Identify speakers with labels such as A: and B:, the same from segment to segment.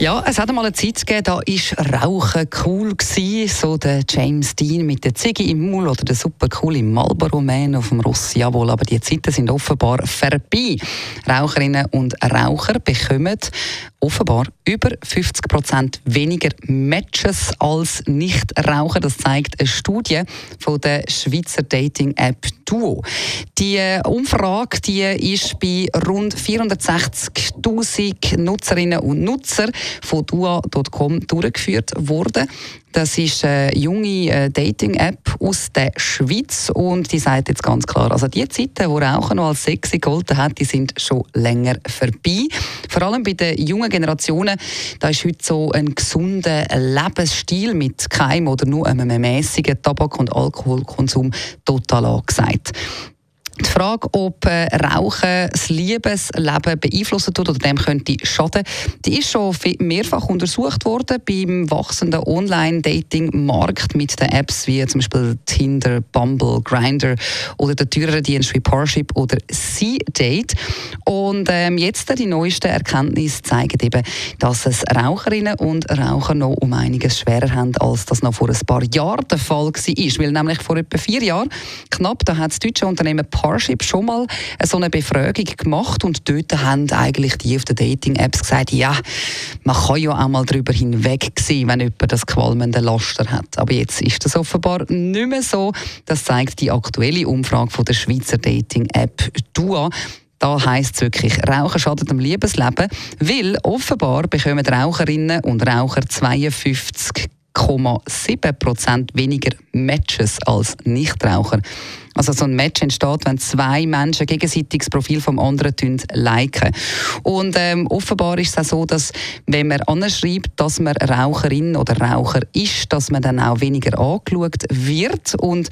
A: ja, es hat einmal eine Zeit gegeben, da war Rauchen cool gewesen, so der James Dean mit der Ziege im Maul oder der super coole Marlboro Man auf dem Ross. Jawohl, aber die Zeiten sind offenbar vorbei. Raucherinnen und Raucher bekommen offenbar über 50 Prozent weniger Matches als Nichtraucher. Das zeigt eine Studie von der Schweizer Dating-App Duo. Die Umfrage die ist bei rund 460.000 Nutzerinnen und Nutzern von Dua.com durchgeführt worden. Das ist eine junge äh, Dating-App aus der Schweiz und die sagt jetzt ganz klar, also die Zeiten, wo Rauchen noch als sexy gegolten hat, die sind schon länger vorbei. Vor allem bei den jungen Generationen, da ist heute so ein gesunder Lebensstil mit keinem oder nur einem mäßigen Tabak- und Alkoholkonsum total angesagt. Die Frage, ob äh, Rauchen das Liebesleben beeinflussen tut oder dem könnte schaden, die ist schon mehrfach untersucht worden beim wachsenden Online-Dating-Markt mit den Apps wie zum Beispiel Tinder, Bumble, Grindr oder der teureren Dienst wie Parship oder C-Date. Und ähm, jetzt die neuesten Erkenntnisse zeigen eben, dass es Raucherinnen und Raucher noch um einiges schwerer haben, als das noch vor ein paar Jahren der Fall war. Weil nämlich vor etwa vier Jahren knapp, da hat das deutsche Unternehmen Parship Parship schon mal so eine Befragung gemacht und dort haben eigentlich die auf den Dating-Apps gesagt, ja, man kann ja auch mal darüber hinweg sein, wenn jemand das qualmende Laster hat. Aber jetzt ist das offenbar nicht mehr so. Das zeigt die aktuelle Umfrage von der Schweizer Dating-App Dua. Da heisst es wirklich, Rauchen schadet dem Liebesleben, weil offenbar bekommen Raucherinnen und Raucher 52 7,7% weniger Matches als Nichtraucher. Also so ein Match entsteht, wenn zwei Menschen gegenseitig das Profil vom anderen liken. Und ähm, offenbar ist es auch so, dass wenn man anschreibt, dass man Raucherin oder Raucher ist, dass man dann auch weniger angeschaut wird und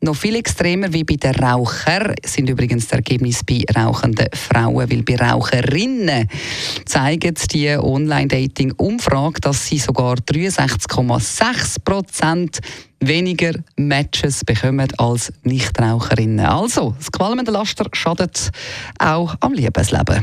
A: noch viel extremer wie bei den Rauchern sind übrigens die Ergebnisse bei rauchenden Frauen, weil bei Raucherinnen zeigt die Online-Dating-Umfrage, dass sie sogar 63,6 Prozent weniger Matches bekommen als Nichtraucherinnen. Also, das qualmende Laster schadet auch am Liebesleben.